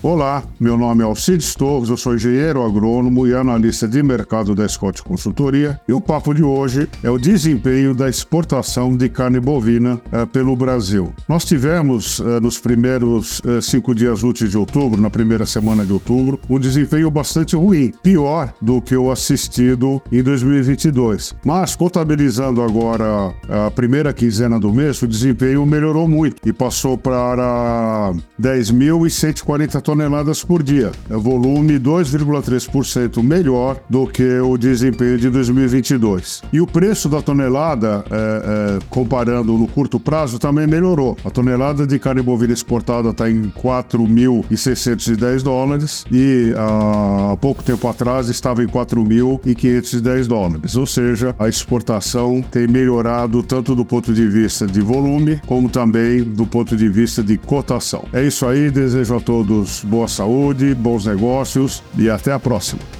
Olá, meu nome é Alcides Torres, eu sou engenheiro agrônomo e analista de mercado da Scott Consultoria. E o papo de hoje é o desempenho da exportação de carne bovina eh, pelo Brasil. Nós tivemos eh, nos primeiros eh, cinco dias úteis de outubro, na primeira semana de outubro, um desempenho bastante ruim, pior do que o assistido em 2022. Mas contabilizando agora a primeira quinzena do mês, o desempenho melhorou muito e passou para 10.140 toneladas por dia, é volume 2,3% melhor do que o desempenho de 2022. E o preço da tonelada, é, é, comparando no curto prazo, também melhorou. A tonelada de carne bovina exportada está em 4.610 dólares e há pouco tempo atrás estava em 4.510 dólares. Ou seja, a exportação tem melhorado tanto do ponto de vista de volume como também do ponto de vista de cotação. É isso aí, desejo a todos boa saúde, bons negócios e até a próxima.